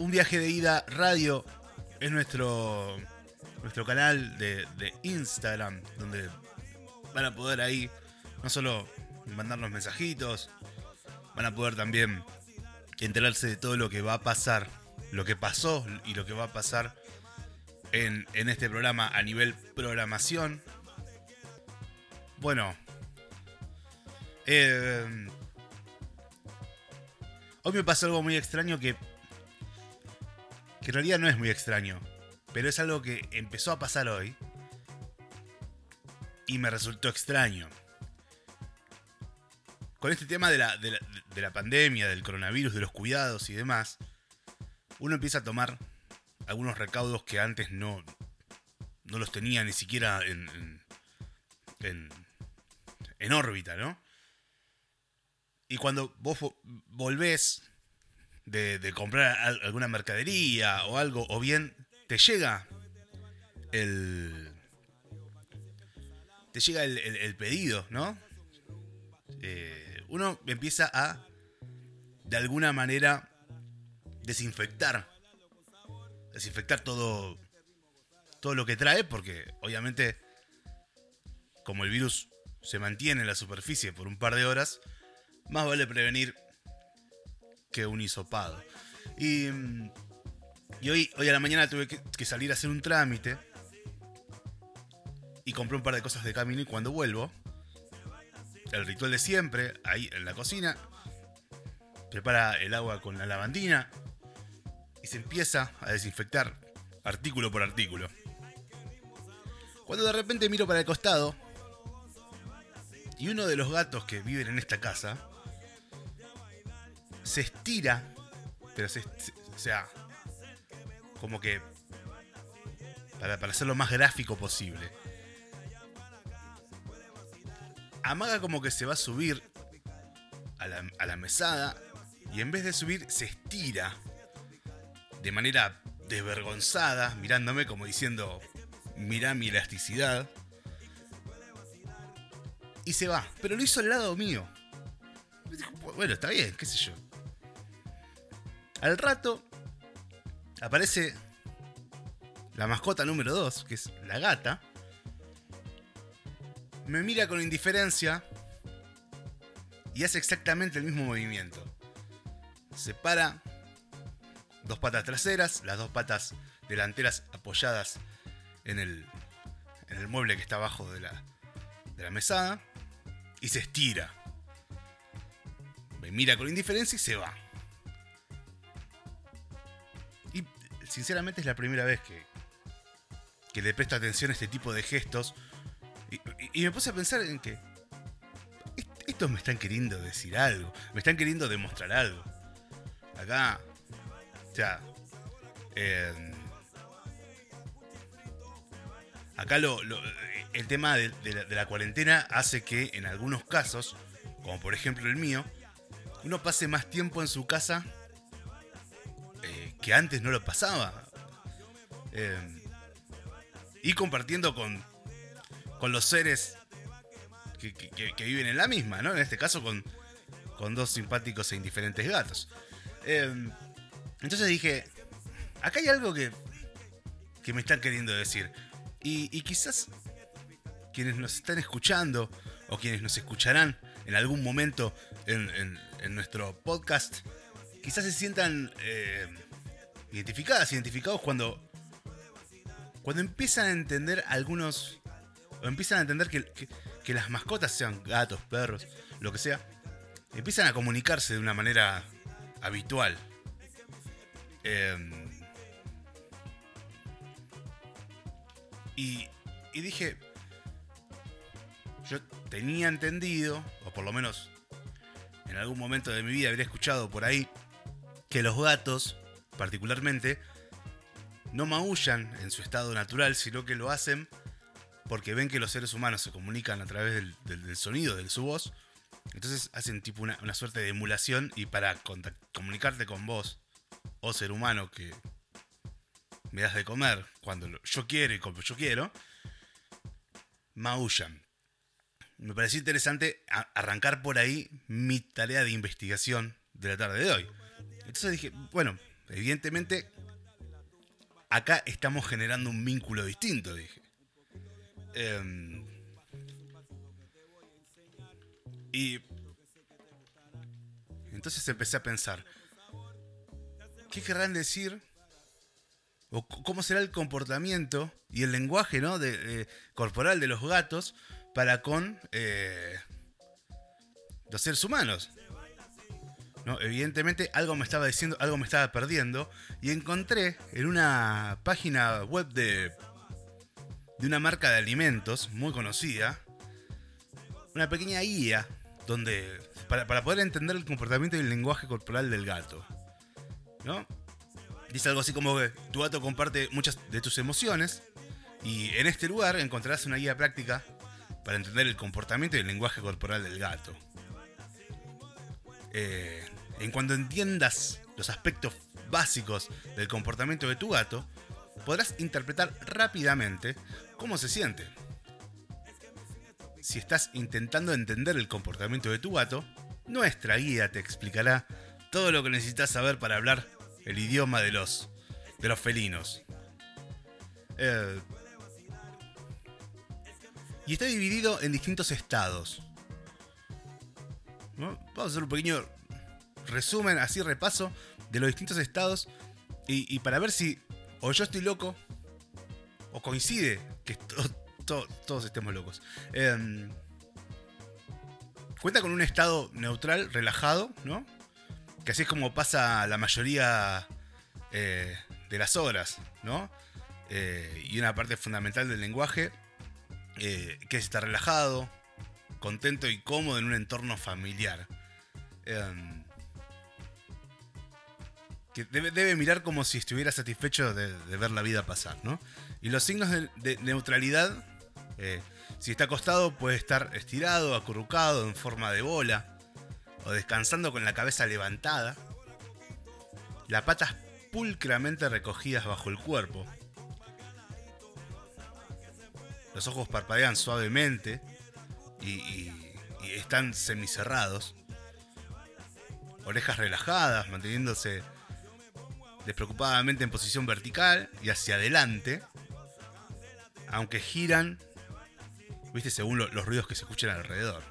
Un viaje de ida radio es nuestro, nuestro canal de, Instagram, donde van a poder ahí no solo mandarnos mensajitos, van a poder también enterarse de todo lo que va a pasar, lo que pasó y lo que va a pasar en, en este programa a nivel programación. Bueno, eh, hoy me pasó algo muy extraño que, que en realidad no es muy extraño, pero es algo que empezó a pasar hoy y me resultó extraño. Con este tema de la, de la, de la pandemia, del coronavirus, de los cuidados y demás, uno empieza a tomar algunos recaudos que antes no, no los tenía ni siquiera en, en, en, en órbita, ¿no? Y cuando vos volvés de, comprar alguna mercadería o algo, o bien te llega el. Te llega el pedido, ¿no? Eh, uno empieza a, de alguna manera, desinfectar. Desinfectar todo. Todo lo que trae, porque obviamente, como el virus se mantiene en la superficie por un par de horas, más vale prevenir que un hisopado. Y, y hoy, hoy a la mañana tuve que, que, salir a hacer un trámite. Y compré un par de cosas de camino y cuando vuelvo, el ritual de siempre, ahí en la cocina, prepara el agua con la lavandina y se empieza a desinfectar artículo por artículo. Cuando de repente miro para el costado y uno de los gatos que viven en esta casa se estira, pero se, se o sea, como que para, para hacerlo más gráfico posible. Amaga como que se va a subir a la, a la mesada y en vez de subir se estira de manera desvergonzada, mirándome como diciendo, mirá mi elasticidad. Y se va, pero lo hizo al lado mío. Bueno, está bien, qué sé yo. Al rato aparece la mascota número 2, que es la gata. Me mira con indiferencia y hace exactamente el mismo movimiento. Se para, dos patas traseras, las dos patas delanteras apoyadas en el, en el mueble que está abajo de la, de la mesada y se estira. Me mira con indiferencia y se va. Sinceramente es la primera vez que, que le presto atención a este tipo de gestos. Y, me puse a pensar en que estos me están queriendo decir algo, me están queriendo demostrar algo. Acá, o sea, acá lo, lo, el tema de, de, la, de la cuarentena hace que en algunos casos, como por ejemplo el mío, uno pase más tiempo en su casa que antes no lo pasaba. Eh, y compartiendo con, con los seres que, que, viven en la misma, ¿no? En este caso con, con dos simpáticos e indiferentes gatos. Eh, entonces dije, acá hay algo que, que me están queriendo decir. Y, quizás quienes nos están escuchando o quienes nos escucharán en algún momento en, en, en nuestro podcast, quizás se sientan... Eh, identificadas, identificados cuando. Cuando empiezan a entender algunos. O empiezan a entender que, que, las mascotas, sean gatos, perros, lo que sea, empiezan a comunicarse de una manera habitual. Eh, y, y dije. Yo tenía entendido, o por lo menos en algún momento de mi vida habría escuchado por ahí, que los gatos particularmente, no maullan en su estado natural, sino que lo hacen porque ven que los seres humanos se comunican a través del, sonido de su voz. Entonces hacen tipo una, una suerte de emulación y para comunicarte con vos, o ser humano que me das de comer cuando yo quiero y como yo quiero, maullan. Me pareció interesante arrancar por ahí mi tarea de investigación de la tarde de hoy. Entonces dije, bueno, evidentemente, acá estamos generando un vínculo distinto, dije. Em, y entonces empecé a pensar, ¿qué querrán decir? ¿O cómo será el comportamiento y el lenguaje ¿no? de, corporal de los gatos para con eh, los seres humanos? Evidentemente algo me estaba diciendo, algo me estaba perdiendo y encontré en una página web de, de una marca de alimentos muy conocida una pequeña guía donde para, poder entender el comportamiento y el lenguaje corporal del gato. ¿No? Dice algo así como tu gato comparte muchas de tus emociones y en este lugar encontrarás una guía práctica para entender el comportamiento y el lenguaje corporal del gato. Eh, en cuanto entiendas los aspectos básicos del comportamiento de tu gato, podrás interpretar rápidamente cómo se siente. Si estás intentando entender el comportamiento de tu gato, nuestra guía te explicará todo lo que necesitas saber para hablar el idioma de los, de los felinos. Eh, y está dividido en distintos estados. Vamos a hacer un pequeño resumen, así repaso, de los distintos estados. Y, para ver si o yo estoy loco o coincide que todos estemos locos. Em, cuenta con un estado neutral, relajado, ¿no? Que así es como pasa la mayoría eh, de las horas, ¿no? Eh, y una parte fundamental del lenguaje, eh, que es estar relajado, contento y cómodo en un entorno familiar. Em, que debe, mirar como si estuviera satisfecho de, ver la vida pasar, ¿no? Y los signos de, neutralidad, si está acostado puede estar estirado, acurrucado en forma de bola, o descansando con la cabeza levantada, las patas pulcramente recogidas bajo el cuerpo. Los ojos parpadean suavemente y, están semicerrados. Orejas relajadas, manteniéndose despreocupadamente en posición vertical y hacia adelante, aunque giran, viste, según los ruidos que se escuchan alrededor.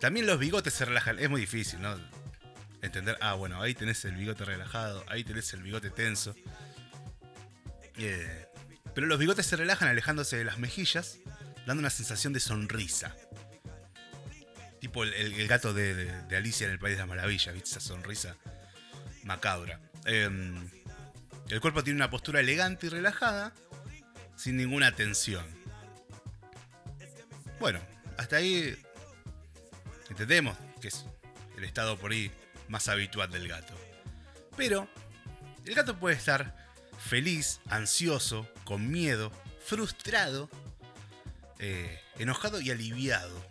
También los bigotes se relajan. Es muy difícil, ¿no? Entender, ah, bueno, ahí tenés el bigote relajado, ahí tenés el bigote tenso. Eh, pero los bigotes se relajan alejándose de las mejillas, dando una sensación de sonrisa. Tipo el, gato de, Alicia en el País de las Maravillas, ¿viste? Esa sonrisa macabra. Em, el cuerpo tiene una postura elegante y relajada, sin ninguna tensión. Bueno, hasta ahí Entendemos que es el estado por ahí más habitual del gato. Pero el gato puede estar feliz, ansioso, con miedo, frustrado, eh, enojado y aliviado.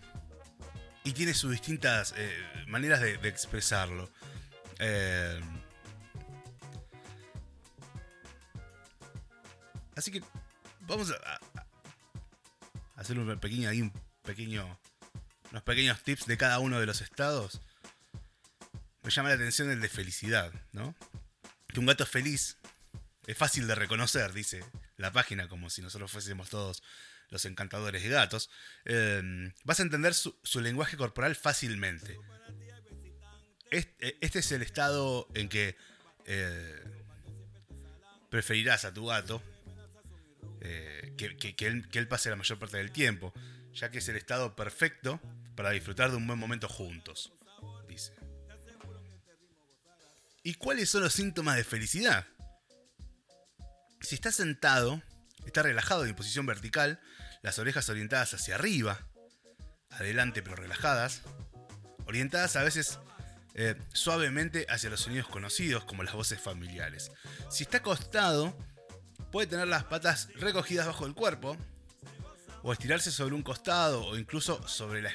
Y tiene sus distintas eh, maneras de, expresarlo. Eh, así que vamos a, hacer un pequeño, ahí un pequeño unos pequeños tips de cada uno de los estados, me llama la atención el de felicidad, ¿no? Que un gato feliz es fácil de reconocer, dice la página, como si nosotros fuésemos todos los encantadores de gatos. Em, vas a entender su, lenguaje corporal fácilmente. Este, es el estado en que eh, preferirás a tu gato eh, que, él, que él pase la mayor parte del tiempo, ya que es el estado perfecto para disfrutar de un buen momento juntos, dice. ¿Y cuáles son los síntomas de felicidad? Si está sentado, está relajado en posición vertical, las orejas orientadas hacia arriba, adelante pero relajadas, orientadas a veces eh, suavemente hacia los sonidos conocidos como las voces familiares. Si está acostado, puede tener las patas recogidas bajo el cuerpo, o estirarse sobre un costado o incluso sobre la,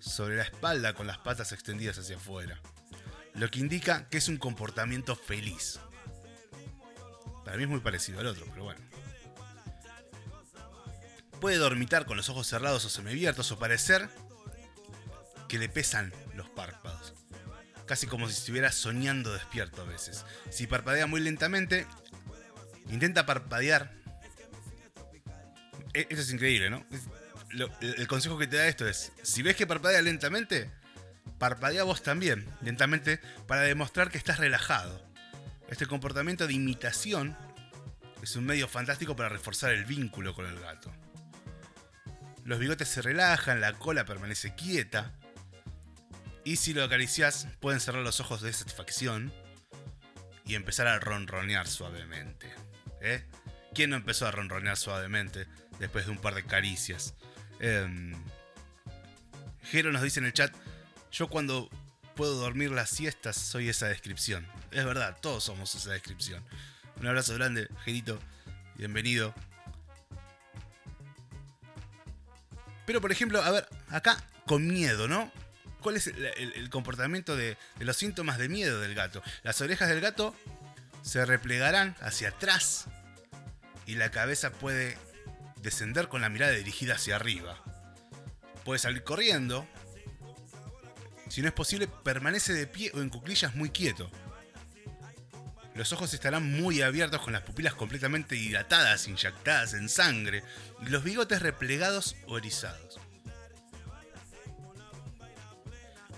sobre la espalda con las patas extendidas hacia afuera, lo que indica que es un comportamiento feliz. Para mí es muy parecido al otro, pero bueno. Puede dormitar con los ojos cerrados o semiabiertos o parecer que le pesan los párpados. casi como si estuviera soñando despierto a veces. Si parpadea muy lentamente, intenta parpadear. E, esto es increíble, ¿no? el consejo que te da esto es, si ves que parpadea lentamente, parpadea vos también, lentamente, para demostrar que estás relajado. Este comportamiento de imitación es un medio fantástico para reforzar el vínculo con el gato. Los bigotes se relajan, la cola permanece quieta, y si lo acaricias, pueden cerrar los ojos de satisfacción y empezar a ronronear suavemente. ¿eh? ¿Quién no empezó a ronronear suavemente después de un par de caricias? Eh, Jero nos dice en el chat, yo cuando puedo dormir las siestas soy esa descripción. Es verdad, todos somos esa descripción. Un abrazo grande, Gerito. Bienvenido. Pero por ejemplo, a ver, acá con miedo, ¿no? cuál es el, comportamiento de, los síntomas de miedo del gato. Las orejas del gato se replegarán hacia atrás y la cabeza puede descender con la mirada dirigida hacia arriba. Puede salir corriendo. Si no es posible, permanece de pie o en cuclillas muy quieto. Los ojos estarán muy abiertos con las pupilas completamente dilatadas, inyectadas en sangre y los bigotes replegados o erizados.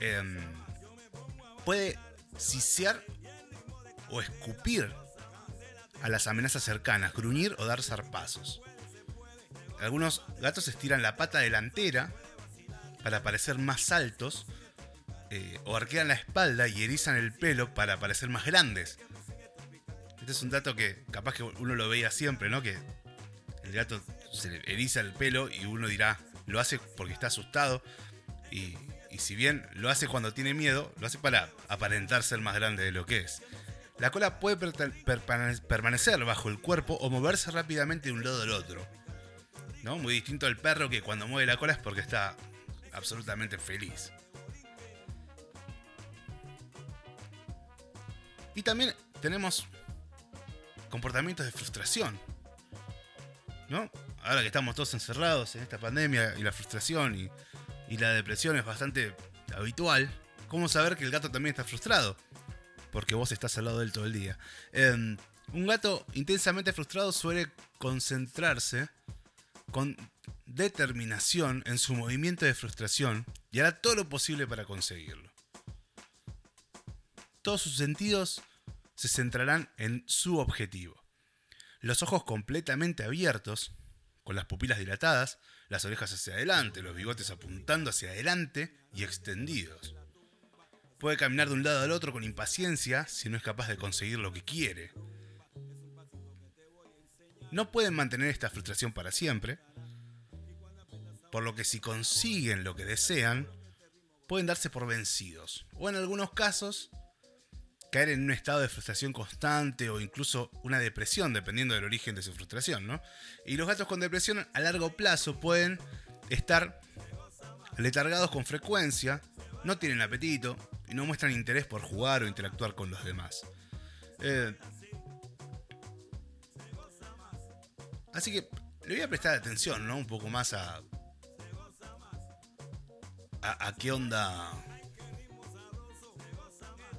Em, puede sisear o escupir a las amenazas cercanas, gruñir o dar zarpazos. Algunos gatos estiran la pata delantera para parecer más altos eh, o arquean la espalda y erizan el pelo para parecer más grandes. Este es un dato que capaz que uno lo veía siempre, ¿no? Que el gato se eriza el pelo y uno dirá, lo hace porque está asustado. Y y si bien lo hace cuando tiene miedo, lo hace para aparentar ser más grande de lo que es. La cola puede permanecer bajo el cuerpo o moverse rápidamente de un lado al otro. ¿no? Muy distinto al perro que cuando mueve la cola es porque está absolutamente feliz. Y también tenemos comportamientos de frustración. ¿No? Ahora que estamos todos encerrados en esta pandemia y la frustración y la depresión es bastante habitual, ¿cómo saber que el gato también está frustrado? Porque vos estás al lado de él todo el día. Em, un gato intensamente frustrado suele concentrarse con determinación en su movimiento de frustración y hará todo lo posible para conseguirlo. Todos sus sentidos se centrarán en su objetivo. Los ojos completamente abiertos, con las pupilas dilatadas, las orejas hacia adelante, los bigotes apuntando hacia adelante y extendidos. Puede caminar de un lado al otro con impaciencia si no es capaz de conseguir lo que quiere. No pueden mantener esta frustración para siempre, por lo que si consiguen lo que desean, pueden darse por vencidos, o en algunos casos, caer en un estado de frustración constante o incluso una depresión, dependiendo del origen de su frustración, ¿no? Y los gatos con depresión a largo plazo pueden estar letargados con frecuencia, no tienen apetito y no muestran interés por jugar o interactuar con los demás. Eh, así que le voy a prestar atención, ¿no? Un poco más a, a, a qué onda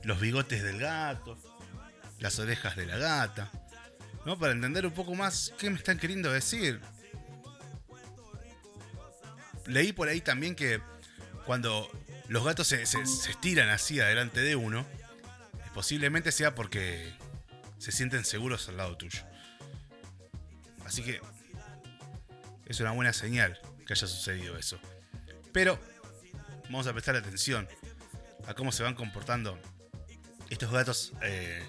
los bigotes del gato, las orejas de la gata, ¿no? Para entender un poco más qué me están queriendo decir. Leí por ahí también que cuando los gatos se, estiran así adelante de uno, posiblemente sea porque se sienten seguros al lado tuyo. Así que es una buena señal que haya sucedido eso. Pero vamos a prestar atención a cómo se van comportando estos gatos eh,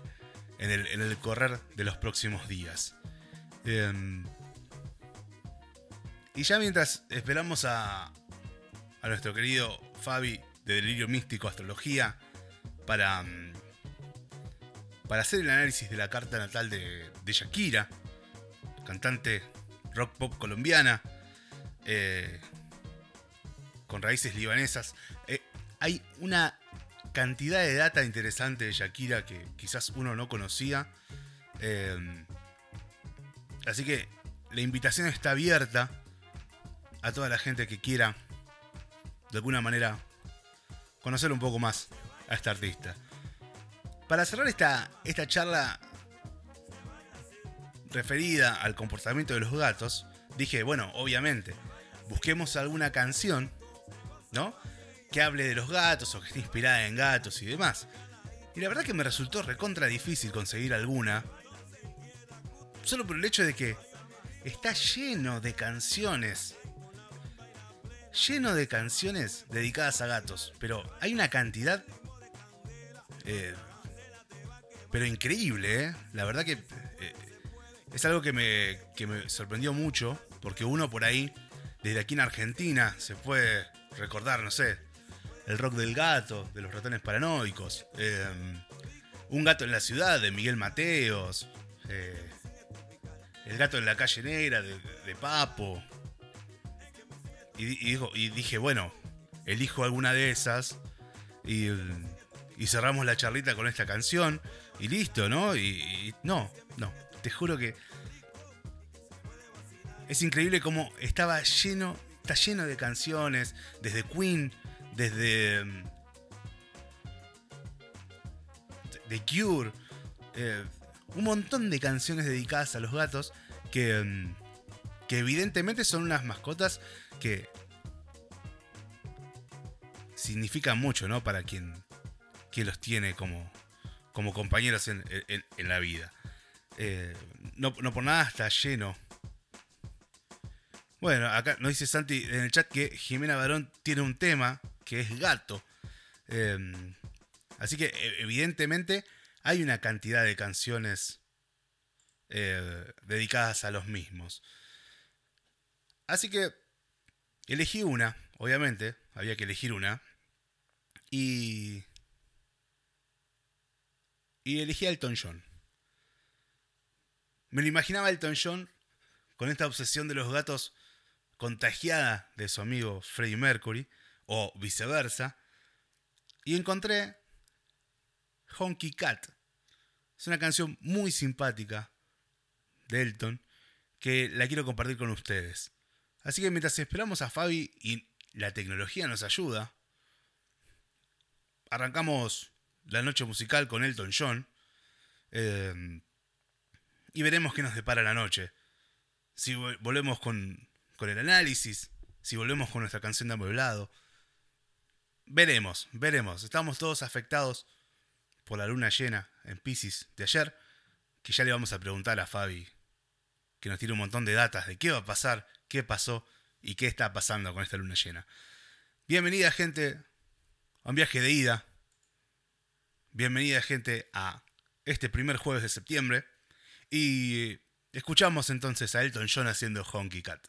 en, el, correr de los próximos días. Em, y ya mientras esperamos a, a nuestro querido Fabi de Delirio Místico Astrología para, mm, para hacer el análisis de la carta natal de, de Shakira, cantante rock pop colombiana, eh, con raíces libanesas, eh, hay una cantidad de data interesante de Shakira que quizás uno no conocía. Em, así que la invitación está abierta a toda la gente que quiera de alguna manera conocer un poco más a esta artista. Para cerrar esta, esta charla referida al comportamiento de los gatos, dije, bueno, obviamente, busquemos alguna canción, ¿no? Que hable de los gatos o que esté inspirada en gatos y demás. Y la verdad que me resultó recontra difícil conseguir alguna. Solo por el hecho de que está lleno de canciones. Lleno de canciones dedicadas a gatos. Pero hay una cantidad. Eh, pero increíble, ¿eh? La verdad que eh, es algo que me, que me sorprendió mucho. Porque uno por ahí, desde aquí en Argentina, se puede recordar, no sé, el rock del gato, de los ratones paranoicos. un gato en la ciudad, de Miguel Mateos. El gato en la calle negra de, Papo. Y, y, dije, bueno, elijo alguna de esas y, cerramos la charlita con esta canción y listo, ¿no? Y, no, no, te juro que es increíble cómo estaba lleno, está lleno de canciones, desde Queen, desde The Cure, eh, un montón de canciones dedicadas a los gatos que, mm, que evidentemente son unas mascotas que significan mucho, ¿no? Para quien, quien los tiene como, como compañeros en, la vida. Eh, no, por nada está lleno. Bueno, acá nos dice Santi en el chat que Jimena Barón tiene un tema que es gato. Eh, así que e, evidentemente hay una cantidad de canciones eh, dedicadas a los mismos. Así que elegí una, obviamente, había que elegir una. Y. Y elegí a Elton John. Me lo imaginaba Elton John con esta obsesión de los gatos contagiada de su amigo Freddie Mercury, o viceversa, y encontré Honky Cat, es una canción muy simpática de Elton que la quiero compartir con ustedes. Así que mientras esperamos a Fabi y la tecnología nos ayuda, arrancamos la noche musical con Elton John eh, y veremos qué nos depara la noche. Si volvemos con, con el análisis, si volvemos con nuestra canción de amueblado. Veremos, veremos. Estamos todos afectados por la luna llena en Pisces de ayer, que ya le vamos a preguntar a Fabi, que nos tiene un montón de datas de qué va a pasar, qué pasó y qué está pasando con esta luna llena. Bienvenida gente a un viaje de ida. Bienvenida gente a este primer jueves de septiembre. Y escuchamos entonces a Elton John haciendo Honky Cat.